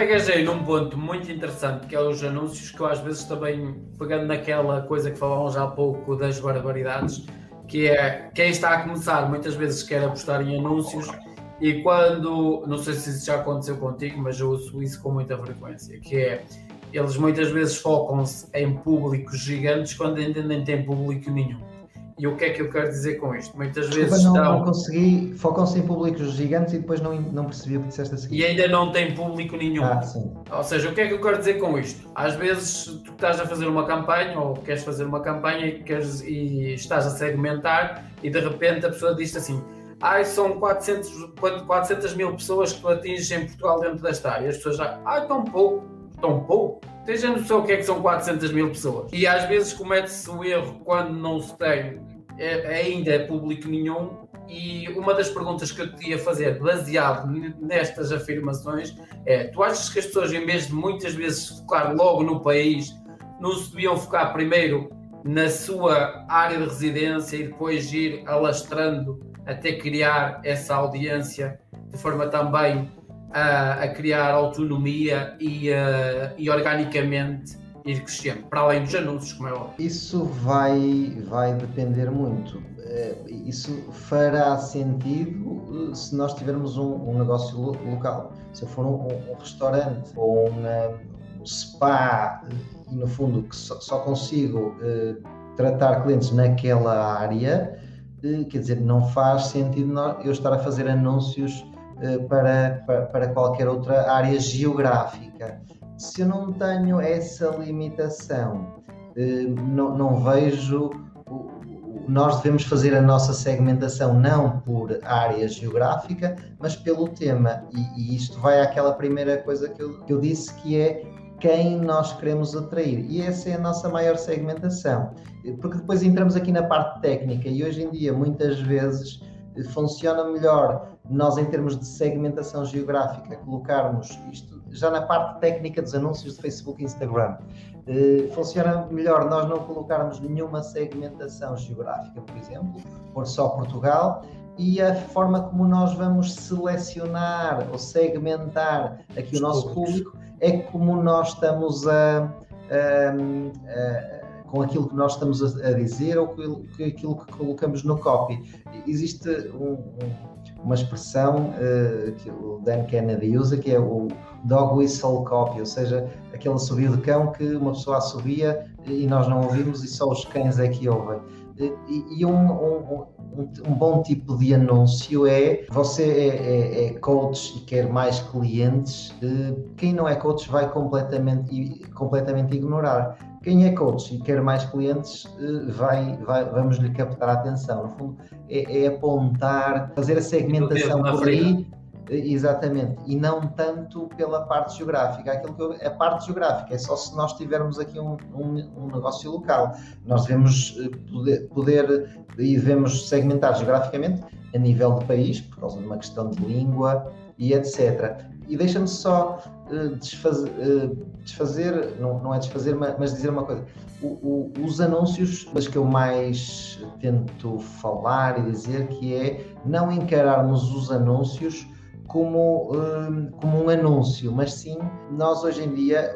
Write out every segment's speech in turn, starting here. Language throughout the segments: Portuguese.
pegas aí num ponto muito interessante que é os anúncios, que eu às vezes também, pegando naquela coisa que falávamos já há pouco das barbaridades, que é quem está a começar muitas vezes quer apostar em anúncios e quando, não sei se isso já aconteceu contigo, mas eu uso isso com muita frequência, que é eles muitas vezes focam-se em públicos gigantes quando ainda nem têm público nenhum. E o que é que eu quero dizer com isto? Muitas Desculpa, vezes não, estão... não consegui, focam-se em públicos gigantes e depois não, não percebi o que disseste a seguir. E ainda não tem público nenhum. Ah, sim. Ou seja, o que é que eu quero dizer com isto? Às vezes tu estás a fazer uma campanha ou queres fazer uma campanha e, queres, e estás a segmentar e de repente a pessoa diz assim ai, são 400, 400 mil pessoas que tu atinges em Portugal dentro desta área. As pessoas já, ai, tão pouco, tão pouco. Tens a noção o que é que são 400 mil pessoas? E às vezes comete-se o erro quando não se tem ainda é público nenhum. E uma das perguntas que eu te ia fazer, baseado nestas afirmações, é: tu achas que as pessoas, em vez de muitas vezes focar logo no país, não se deviam focar primeiro na sua área de residência e depois ir alastrando até criar essa audiência de forma também a, a criar autonomia e, uh, e organicamente ir crescendo, para além dos anúncios, como é óbvio. Isso vai, vai depender muito. Eh, isso fará sentido eh, se nós tivermos um, um negócio local. Se eu for um, um restaurante ou um, um, spa e, no fundo, que só, só consigo uh, tratar clientes naquela área, uh, quer dizer, não faz sentido eu estar a fazer anúncios uh, para, para, para qualquer outra área geográfica se eu não tenho essa limitação, eh, não, não vejo. Nós devemos fazer a nossa segmentação não por área geográfica, mas pelo tema. E, e isto vai àquela primeira coisa que eu, que eu disse, que é quem nós queremos atrair. E essa é a nossa maior segmentação. Porque depois entramos aqui na parte técnica e hoje em dia, muitas vezes, funciona melhor nós, em termos de segmentação geográfica, colocarmos isto já na parte técnica dos anúncios de Facebook e Instagram. Uh, funciona melhor nós não colocarmos nenhuma segmentação geográfica, por exemplo, por só Portugal, e a forma como nós vamos selecionar ou segmentar aqui Os o nosso público é como nós estamos a, a, a com aquilo que nós estamos a, dizer ou com aquilo que colocamos no copy. Existe um, um uma expressão uh, que o Dan Kennedy usa, que é o dog whistle copy, ou seja, aquele assobio de cão que uma pessoa assobia e nós não ouvimos e só os cães é que ouvem. E, e um, um, um, bom tipo de anúncio é você é, é, é, coach e quer mais clientes, eh, quem não é coach vai completamente, completamente ignorar. Quem é coach e quer mais clientes, eh, vai, vai, vamos lhe captar a atenção. No fundo, é, é apontar, fazer a segmentação por aí, eh, exatamente, e não tanto pela parte geográfica. Aquilo que eu, a parte geográfica é só se nós tivermos aqui um, um, um negócio local. Nós devemos eh, poder, poder e devemos segmentar geograficamente a nível de país, por causa de uma questão de língua e etc. E deixa-me só desfazer, uh, desfazer, não, não é desfazer, mas, mas dizer uma coisa. O, o, os anúncios, das que eu mais tento falar e dizer, que é não encararmos os anúncios como, uh, como um anúncio, mas sim nós hoje em dia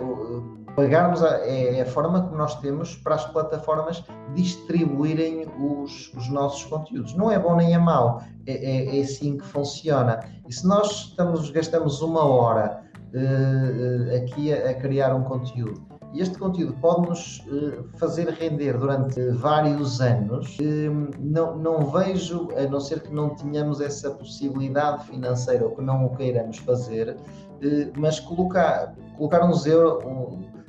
pagarmos a, é a forma que nós temos para as plataformas distribuírem os, os nossos conteúdos. Não é bom nem é mau, é, é, é assim que funciona. E se nós estamos, gastamos uma hora aqui a, a, criar um conteúdo e este conteúdo pode-nos uh, fazer render durante vários anos, uh, não, não vejo, a não ser que não tenhamos essa possibilidade financeira ou que não o queiramos fazer, mas colocar, colocar uns euros.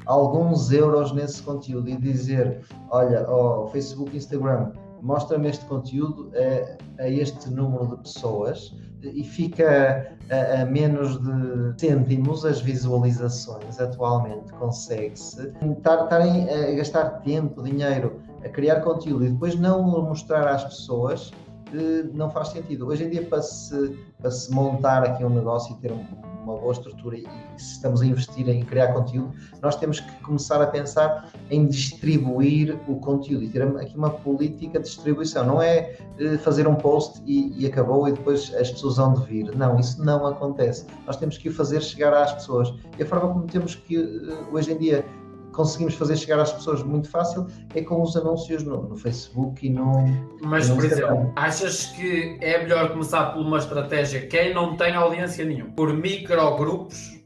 Alguns euros nesse conteúdo e dizer, olha, oh, Facebook, Instagram, mostra-me este conteúdo a, a, este número de pessoas e fica a, a, menos de cêntimos as visualizações atualmente consegue-se estarem a gastar tempo, dinheiro a criar conteúdo e depois não mostrar às pessoas eh, não faz sentido. Hoje em dia para se, para se montar aqui um negócio e ter um uma boa estrutura e, se estamos a investir em criar conteúdo, nós temos que começar a pensar em distribuir o conteúdo e ter aqui uma política de distribuição. Não é uh, fazer um post e, e, acabou e depois as pessoas vão de vir. Não, isso não acontece. Nós temos que o fazer chegar às pessoas. E a forma como temos que, uh, hoje em dia, conseguimos fazer chegar às pessoas muito fácil é com os anúncios no, no Facebook e no. Mas, no por exemplo, achas que é melhor começar por uma estratégia quem não tem audiência nenhuma, por microgrupos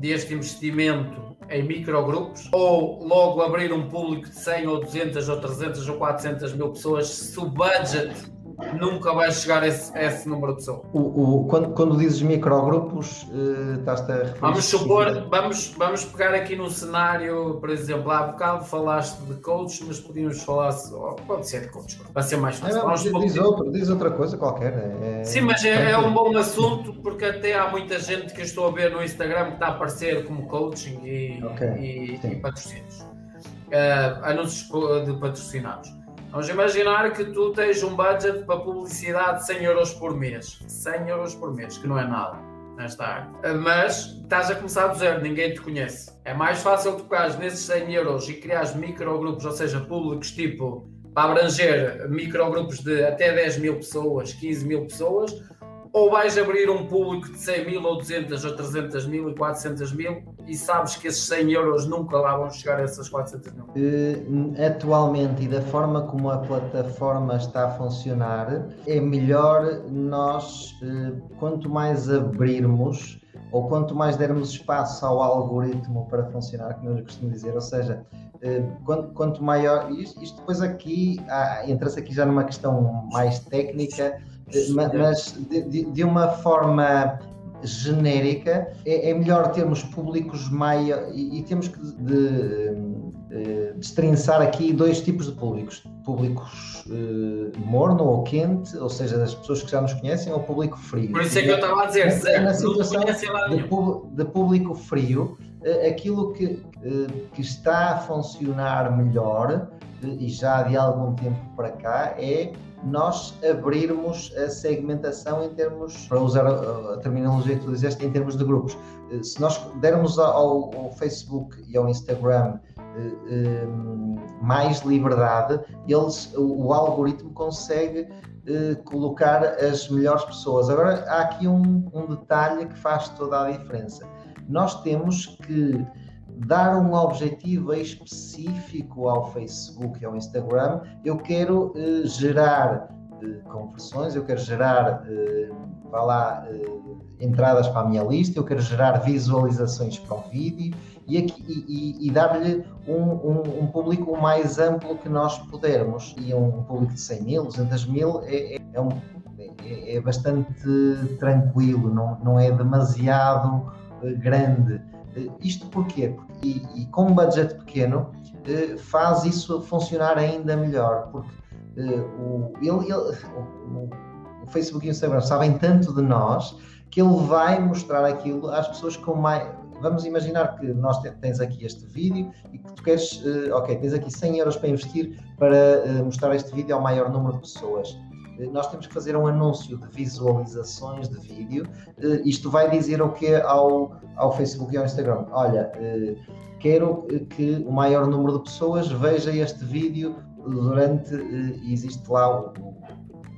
deste investimento em microgrupos ou logo abrir um público de 100 ou 200 ou 300 ou 400 mil pessoas se o budget nunca vai chegar a esse, a esse número de pessoas. O, o, quando, quando dizes microgrupos, uh, estás-te a referir... Vamos supor, vamos, vamos pegar aqui num cenário, por exemplo, há bocado falaste de coaches, mas podíamos falar, pode ser de coaches, para ser mais fácil. Não, diz, diz, outro, diz outra coisa qualquer. É... Sim, mas é, é, um bom assunto, porque até há muita gente que eu estou a ver no Instagram que está a aparecer como coaching e, okay. e, e patrocínios. Uh, anúncios de patrocinados. Vamos imaginar que tu tens um budget para publicidade de 100 euros por mês. 100 euros por mês, que não é nada nesta área. Mas estás a começar do zero, ninguém te conhece. É mais fácil tocares nesses 100 euros e criares microgrupos, ou seja, públicos tipo para abranger microgrupos de até 10 mil pessoas, 15 mil pessoas, ou vais abrir um público de 100 mil, ou 200, ou 300 mil e 400 mil e sabes que esses 100 euros nunca lá vão chegar a essas 400 mil? Uh, atualmente e da forma como a plataforma está a funcionar, é melhor nós, uh, quanto mais abrirmos ou quanto mais dermos espaço ao algoritmo para funcionar, como eu costumo dizer, ou seja, uh, quanto, quanto, maior, isto, isto depois aqui, entra-se aqui já numa questão mais técnica, mas de, de, uma forma genérica, é, é, melhor termos públicos maiores e, e, temos que de, de, destrinçar aqui dois tipos de públicos: públicos uh, morno ou quente, ou seja, das pessoas que já nos conhecem, ou público frio. Por isso é que eu estava a dizer, Zé, na situação de, de, público frio, uh, aquilo que, que está a funcionar melhor e já de algum tempo para cá é nós abrirmos a segmentação em termos, para usar a, terminologia que tu disseste, em termos de grupos. Eh, se nós dermos ao, ao Facebook e ao Instagram eh, eh, mais liberdade, eles, o, o algoritmo consegue colocar as melhores pessoas. Agora, há aqui um, um detalhe que faz toda a diferença. Nós temos que dar um objetivo específico ao Facebook e ao Instagram, eu quero uh, gerar uh, conversões, eu quero gerar, uh, vá lá, entradas para a minha lista, eu quero gerar visualizações para o vídeo e, e, e dar-lhe um, um, um, público o mais amplo que nós pudermos. E um, um público de 100 mil, 200 mil é, é, é, um, é, é bastante tranquilo, não, não é demasiado grande. Isto porquê? E, e com um budget pequeno eh, faz isso funcionar ainda melhor, porque eh, o, ele, ele, o, o Facebook e o Instagram sabem tanto de nós que ele vai mostrar aquilo às pessoas com mais. Vamos imaginar que nós tens aqui este vídeo e que tu queres, ok, tens aqui 100 euros para investir para mostrar este vídeo ao maior número de pessoas. Eh, nós temos que fazer um anúncio de visualizações de vídeo. Eh, isto vai dizer o que ao, ao Facebook e ao Instagram? Olha, eh, quero que o maior número de pessoas veja este vídeo durante. Existe lá o,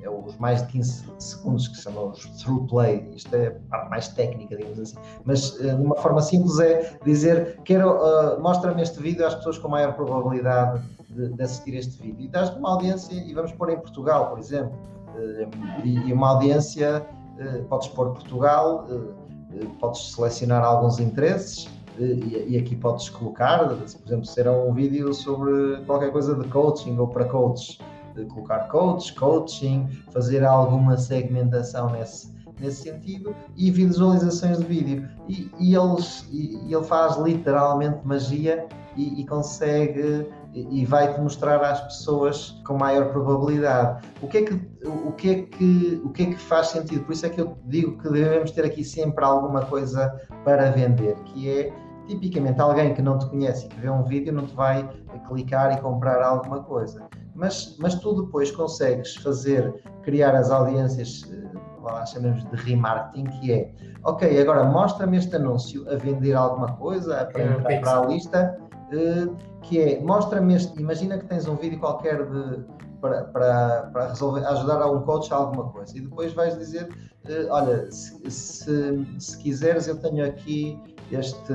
é os mais de 15 segundos que chamam os through play, isto é a parte mais técnica, digamos assim, mas de uma forma simples é dizer, quero, uh, mostra-me este vídeo às pessoas com maior probabilidade de, de assistir este vídeo. E dás uma audiência, e vamos pôr em Portugal, por exemplo, eh, e, uma audiência, eh, podes pôr Portugal, eh, podes selecionar alguns interesses. E aqui podes colocar, por exemplo, será um vídeo sobre qualquer coisa de coaching ou para coaches, colocar coach, coaching, fazer alguma segmentação nesse, nesse sentido e visualizações de vídeo. E, e, eles, e, ele faz literalmente magia e, e consegue e vai-te mostrar às pessoas com maior probabilidade. O que, é que, o, que é que, o que é que faz sentido? Por isso é que eu digo que devemos ter aqui sempre alguma coisa para vender, que é tipicamente alguém que não te conhece e que vê um vídeo não te vai clicar e comprar alguma coisa. Mas, mas tu depois consegues fazer, criar as audiências, eh, lá chamamos de remarketing, que é, ok, agora mostra-me este anúncio a vender alguma coisa, para é, entrar para a lista, uh, que é, mostra-me este, imagina que tens um vídeo qualquer de, para, para, para resolver, ajudar a um coach a alguma coisa, e depois vais dizer, uh, olha, se, se, se quiseres eu tenho aqui este,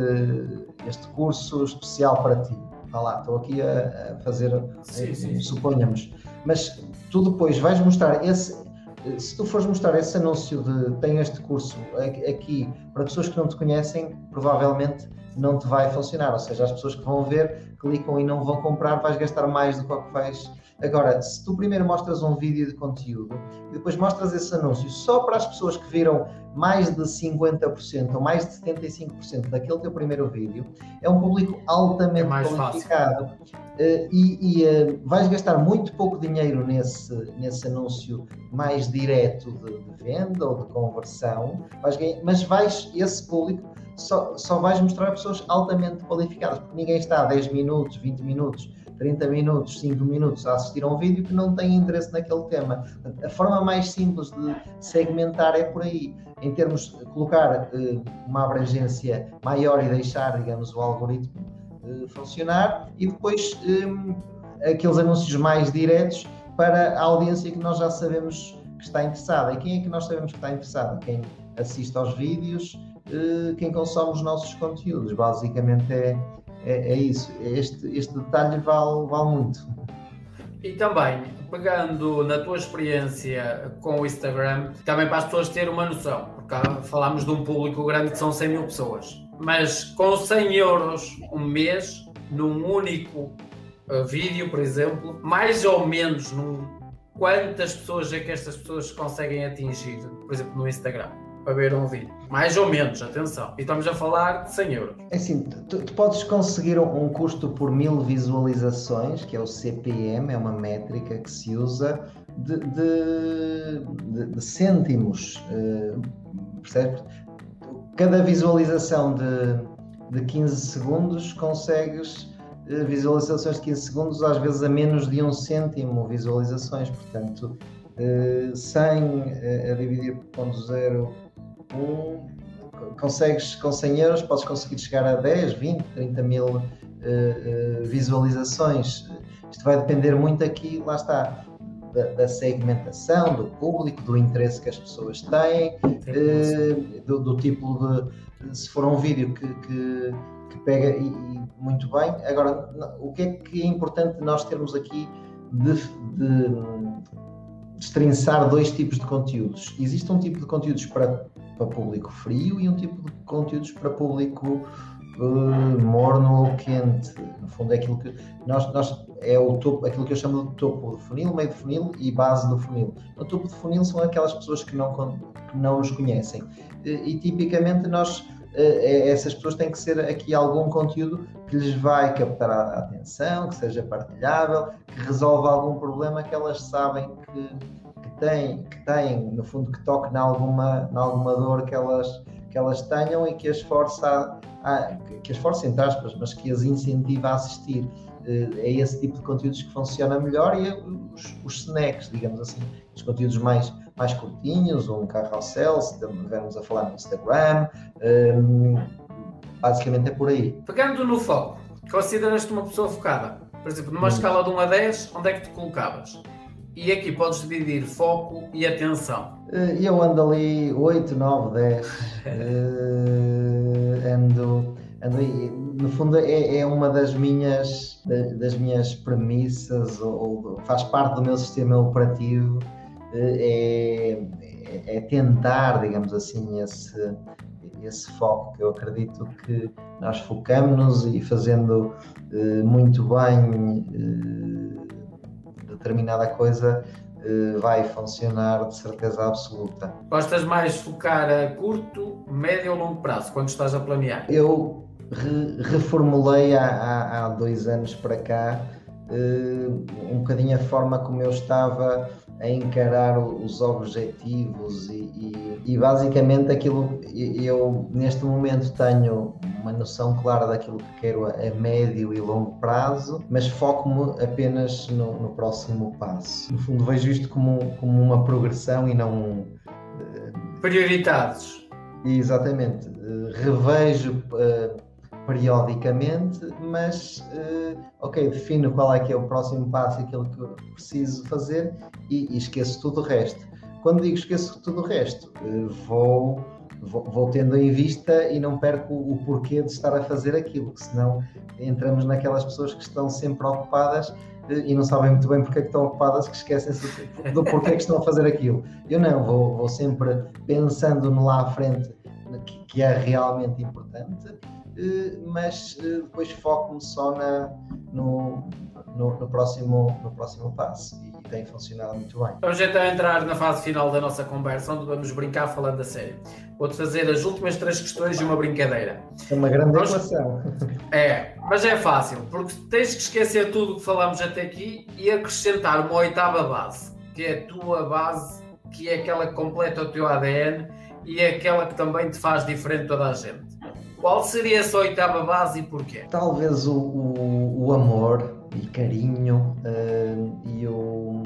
este curso especial para ti. Vá lá, estou aqui a, a fazer, sim, sim. suponhamos. Mas tu depois vais mostrar esse, se tu fores mostrar esse anúncio de tem este curso aqui para pessoas que não te conhecem, provavelmente não te vai funcionar. Ou seja, as pessoas que vão ver, clicam e não vão comprar, vais gastar mais do que o que vais Agora, se tu primeiro mostras um vídeo de conteúdo e depois mostras esse anúncio só para as pessoas que viram mais de 50% ou mais de 75% daquele teu primeiro vídeo, é um público altamente é qualificado uh, e, e uh, vais gastar muito pouco dinheiro nesse, nesse anúncio mais direto de, de venda ou de conversão, vais ganhar, mas vais, esse público só, só vais mostrar a pessoas altamente qualificadas, porque ninguém está a 10 minutos, 20 minutos 30 minutos, 5 minutos a assistir a um vídeo que não tem interesse naquele tema. A forma mais simples de segmentar é por aí, em termos de colocar uh, uma abrangência maior e deixar, digamos, o algoritmo uh, funcionar e depois eh, aqueles anúncios mais diretos para a audiência que nós já sabemos que está interessada. E quem é que nós sabemos que está interessado? Quem assiste aos vídeos, quem consome os nossos conteúdos. Basicamente é, é, é isso. Este, este detalhe vale, vale muito. E também, pegando na tua experiência com o Instagram, também para as pessoas terem uma noção, porque falámos de um público grande que são 100 mil pessoas, mas com 100 euros um mês, num único uh, vídeo, por exemplo, mais ou menos num, quantas pessoas é que estas pessoas conseguem atingir, por exemplo, no Instagram? Para ver um vídeo. Mais ou menos, atenção. E estamos a falar de 100 euros. É assim, tu, tu podes conseguir um, custo por mil visualizações, que é o CPM, é uma métrica que se usa de, de, de, de cêntimos. Uh, percebes? Cada visualização de, de 15 segundos consegues uh, visualizações de 15 segundos, às vezes a menos de um cêntimo visualizações, portanto, uh, 100 uh, a dividir por 0 um, consegues com 100 euros, podes conseguir chegar a 10, 20, 30 mil uh, uh, visualizações. Isto vai depender muito aqui, lá está, da, da, segmentação, do público, do interesse que as pessoas têm, uh, do, do, tipo de. Se for um vídeo que, que, que pega e, e, muito bem. Agora, o que é que é importante nós termos aqui de, de destrinçar dois tipos de conteúdos? Existe um tipo de conteúdos para para público frio e um tipo de conteúdos para público uh, morno ou quente. No fundo, é aquilo que nós, nós é o topo, aquilo que eu chamo de topo do funil, meio do funil e base do funil. No topo do funil são aquelas pessoas que não, que não nos conhecem. E, e tipicamente nós é, essas pessoas têm que ser aqui algum conteúdo que lhes vai captar a atenção, que seja partilhável, que resolva algum problema que elas sabem que, têm, que têm, no fundo, que toque em alguma, em alguma dor que elas, que elas tenham e que as force a, a, que as force, entre aspas, mas que as incentiva a assistir. É esse tipo de conteúdos que funciona melhor e os, os snacks, digamos assim, os conteúdos mais, mais curtinhos, um carrossel, se estivermos a falar no Instagram, um, basicamente é por aí. Pegando no foco, consideras-te uma pessoa focada? Por exemplo, numa hum. escala de 1 a 10, onde é que te colocavas? E aqui podes dividir foco e atenção. Eh, eu ando ali 8, 9, 10. ando, ando aí. No fundo é, é uma das minhas, das minhas premissas, ou, ou faz parte do meu sistema operativo, eh, é, é tentar, digamos assim, esse, esse foco que eu acredito que nós focamos e fazendo uh, muito bem uh, determinada coisa uh, vai funcionar de certeza absoluta. Gostas mais focar a curto, médio ou longo prazo, quando estás a planear? Eu re reformulei há, há, dois anos para cá uh, um bocadinho a forma como eu estava a encarar os objetivos e, e, e, basicamente aquilo eu neste momento tenho uma noção clara daquilo que quero a, médio e longo prazo, mas foco-me apenas no, no, próximo passo. No fundo vejo isto como, como uma progressão e não Prioridades. Exatamente. Uh, revejo uh, periodicamente, mas uh, ok, defino qual é que é o próximo passo aquilo que preciso fazer e, e esqueço tudo o resto. Quando digo esqueço tudo o resto, vou vou, tendo em vista e não perco o, porquê de estar a fazer aquilo, senão entramos naquelas pessoas que estão sempre ocupadas e não sabem muito bem porque é que estão ocupadas, que esquecem-se do porquê que estão a fazer aquilo. Eu não, vou, vou sempre pensando no lá à frente que, que é realmente importante, eh, mas eh, depois foco-me só na, no, no, no, próximo, no próximo passo e tem funcionado muito bem. Vamos então entrar na fase final da nossa conversa, onde vamos brincar falando a sério. Vou-te fazer as últimas três questões e uma brincadeira. É uma grande vamos... equação. É, mas é fácil, porque tens que esquecer tudo o que falamos até aqui e acrescentar uma oitava base, que é a tua base, que é aquela que completa o teu ADN e é aquela que também te faz diferente de toda a gente. Qual seria essa oitava base e porquê? Talvez o, o, o amor e carinho uh, e, o,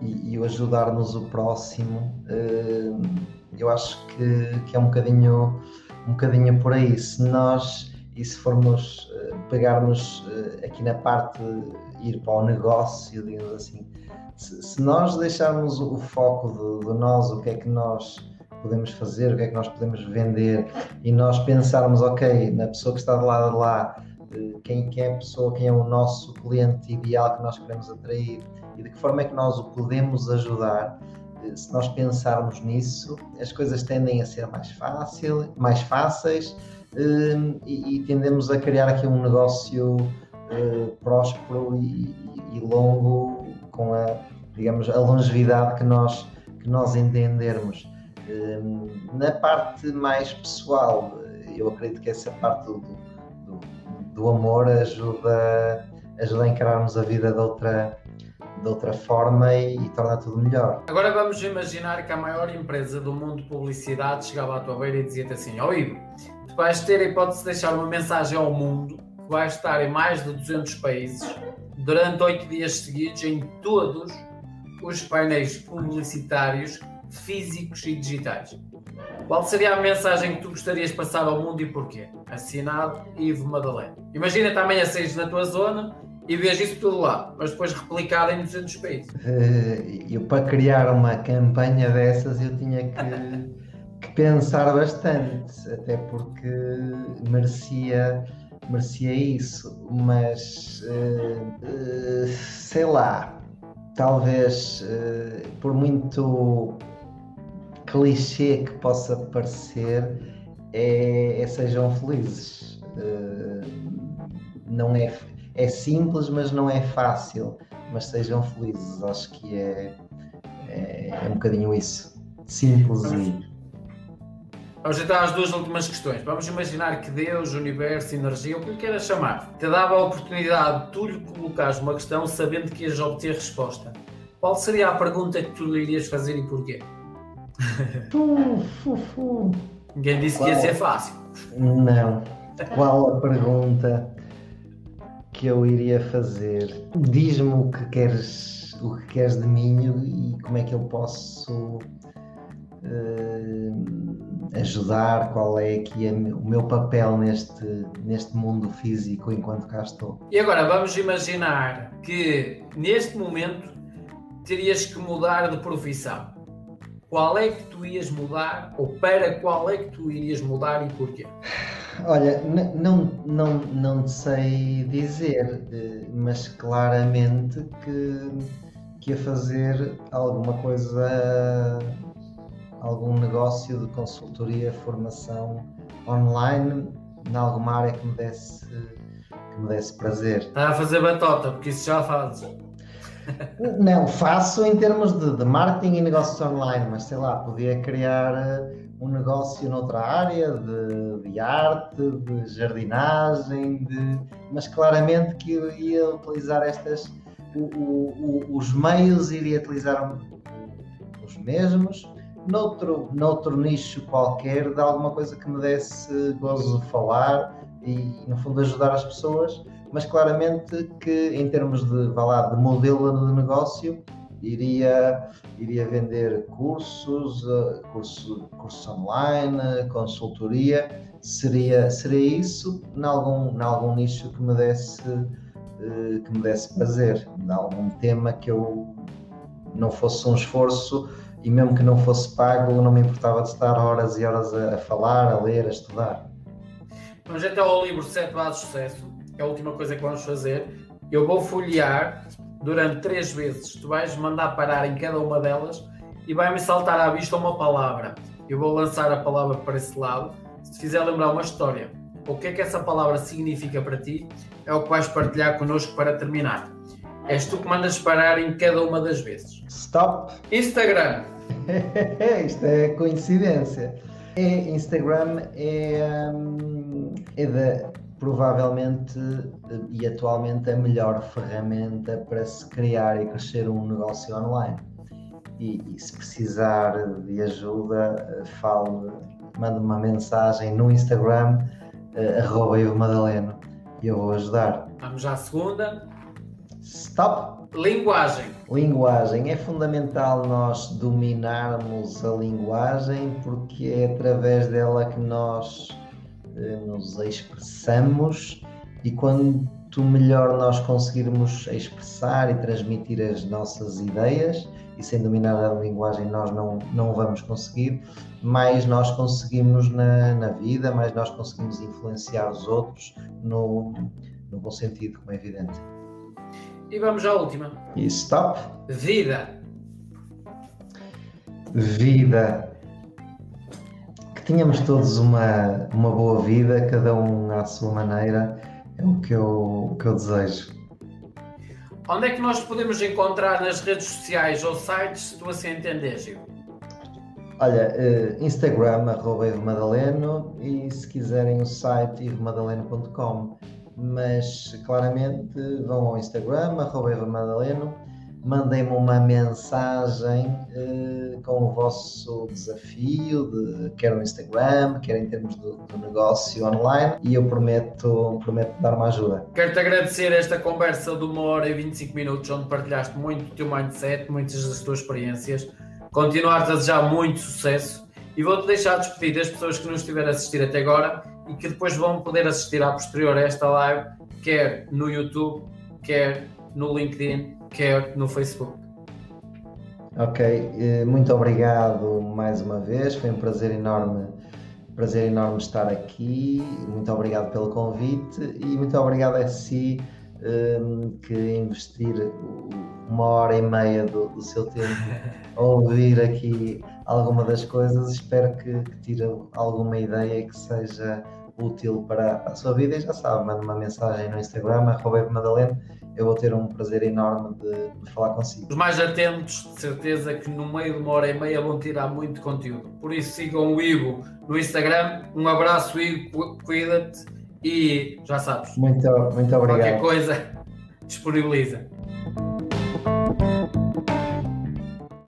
e, e o ajudar-nos o próximo. Uh, eu acho que, que é um bocadinho, um bocadinho por aí. Se nós e se formos uh, pegarmos aqui na parte ir para o negócio, digamos assim, se, se nós deixarmos o foco de, de nós, o que é que nós podemos fazer, o que é que nós podemos vender e nós pensarmos, ok, na pessoa que está de lado de lá, quem, quem é a pessoa, quem é o nosso cliente ideal que nós queremos atrair e de que forma é que nós o podemos ajudar, eh, se nós pensarmos nisso, as coisas tendem a ser mais fácil, mais fáceis ehm, e, e tendemos a criar aqui um negócio uh, próspero e, e, longo com a, digamos, a longevidade que nós, que nós entendermos. Ehm, na parte mais pessoal, eu acredito que essa parte do, do amor ajuda, ajuda a encararmos a vida de outra, de outra forma e, e, torna tudo melhor. Agora vamos imaginar que a maior empresa do mundo de publicidade chegava à tua beira e dizia-te assim: Ó Ivo, tu vais ter a hipótese de deixar uma mensagem ao mundo que vai estar em mais de 200 países durante oito dias seguidos em todos os painéis publicitários físicos e digitais. Qual seria a mensagem que tu gostarias de passar ao mundo e porquê? Assinado Ivo Madalena. Imagina-te amanhã saís na tua zona e vês isso tudo lá, mas depois replicado em 200 países. Uh, eu, para criar uma campanha dessas, eu tinha que, que pensar bastante, até porque merecia, merecia isso, mas uh, uh, sei lá, talvez por muito clichê que possa parecer é, é sejam felizes. Uh, não é, é simples, mas não é fácil. Mas sejam felizes, acho que é, é, é um bocadinho isso. Simples e. Vamos então às duas últimas questões. Vamos imaginar que Deus, universo, energia, o que queiras chamar, te dava a oportunidade de tu lhe colocares uma questão sabendo que ias obter resposta. Qual seria a pergunta que tu lhe irias fazer e porquê? Ninguém disse Qual? que ia ser fácil. Não. Qual a pergunta que eu iria fazer? Diz-me o que queres, o que queres de mim e como é que eu posso uh, ajudar, qual é aqui o meu papel neste, neste mundo físico enquanto cá estou. E agora vamos imaginar que neste momento terias que mudar de profissão qual é que tu ias mudar ou para qual é que tu irias mudar e porquê? Olha, não, não, não sei dizer, eh, mas claramente que, que ia fazer alguma coisa, algum negócio de consultoria, formação online, em alguma área que me desse, que me desse prazer. Está a fazer batota, porque isso já fazes. Não, faço em termos de, de, marketing e negócios online, mas sei lá, podia criar eh, um negócio noutra área de, de arte, de jardinagem, de, mas claramente que ia utilizar estas, o, o, os meios iria utilizar os mesmos, noutro, noutro nicho qualquer, de alguma coisa que me desse gozo de falar e, no fundo, ajudar as pessoas mas claramente que em termos de, lá, de modelo de negócio iria, iria vender cursos, uh, curso, online, consultoria. Seria, seria isso em algum, em algum nicho que me desse uh, que me desse prazer, algum tema que eu não fosse um esforço e mesmo que não fosse pago, não me importava de estar horas e horas a falar, a ler, a estudar. Vamos então ao livro 7 Bases de Sucesso, é a última coisa que vamos fazer. Eu vou folhear durante três vezes. Tu vais mandar parar em cada uma delas e vai-me saltar à vista uma palavra. Eu vou lançar a palavra para esse lado. Se fizer lembrar uma história, o que é que essa palavra significa para ti, é o que vais partilhar connosco para terminar. És tu que mandas parar em cada uma das vezes. Stop! Instagram. Isto é coincidência. É, Instagram é, hum, é da, provavelmente e atualmente a melhor ferramenta para se criar e crescer um negócio online. E, e se precisar de ajuda, fale, mande uma mensagem no Instagram, uh, arroba Madaleno, e eu vou ajudar. Vamos à segunda. Stop! Linguagem. Linguagem. É fundamental nós dominarmos a linguagem porque é através dela que nós eh, nos expressamos e quanto melhor nós conseguirmos expressar e transmitir as nossas ideias, e sem dominar a linguagem nós não, não vamos conseguir, mais nós conseguimos na, na vida, mais nós conseguimos influenciar os outros no, no bom sentido, como é evidente. E vamos à última. E stop. Vida. Vida. Que tínhamos todos uma, uma boa vida, cada um à sua maneira, é o que eu, o que eu desejo. Onde é que nós podemos encontrar nas redes sociais ou sites, se tu assim entendes, Gil? Olha, uh, Instagram, arroba Madaleno, e se quiserem o site ivomadaleno.com mas claramente vão ao Instagram, arroba Madaleno, mandem-me uma mensagem uh, com o vosso desafio, de, quer no Instagram, quer em termos do, do, negócio online, e eu prometo, prometo dar uma ajuda. Quero-te agradecer esta conversa de uma hora e 25 minutos, onde partilhaste muito do teu mindset, muitas das tuas experiências. Continuar-te a desejar muito sucesso e vou-te deixar despedir das pessoas que nos estiveram a assistir até agora e que depois vão poder assistir à posterior a esta live, quer no YouTube, quer no LinkedIn, quer no Facebook. Ok, eh, muito obrigado mais uma vez, foi um prazer enorme, prazer enorme estar aqui, muito obrigado pelo convite e muito obrigado a si um, que investir uma hora e meia do, do seu tempo a ouvir aqui alguma das coisas. Espero que, que tire alguma ideia que seja útil para a sua vida e já sabe, manda uma mensagem no Instagram, arroba Madalena, eu vou ter um prazer enorme de, de, falar consigo. Os mais atentos, de certeza que no meio de uma hora e meia vão tirar muito conteúdo. Por isso sigam o Ivo no Instagram. Um abraço, Ivo, cuida-te e já sabes. Muito, muito obrigado. Qualquer coisa, disponibiliza.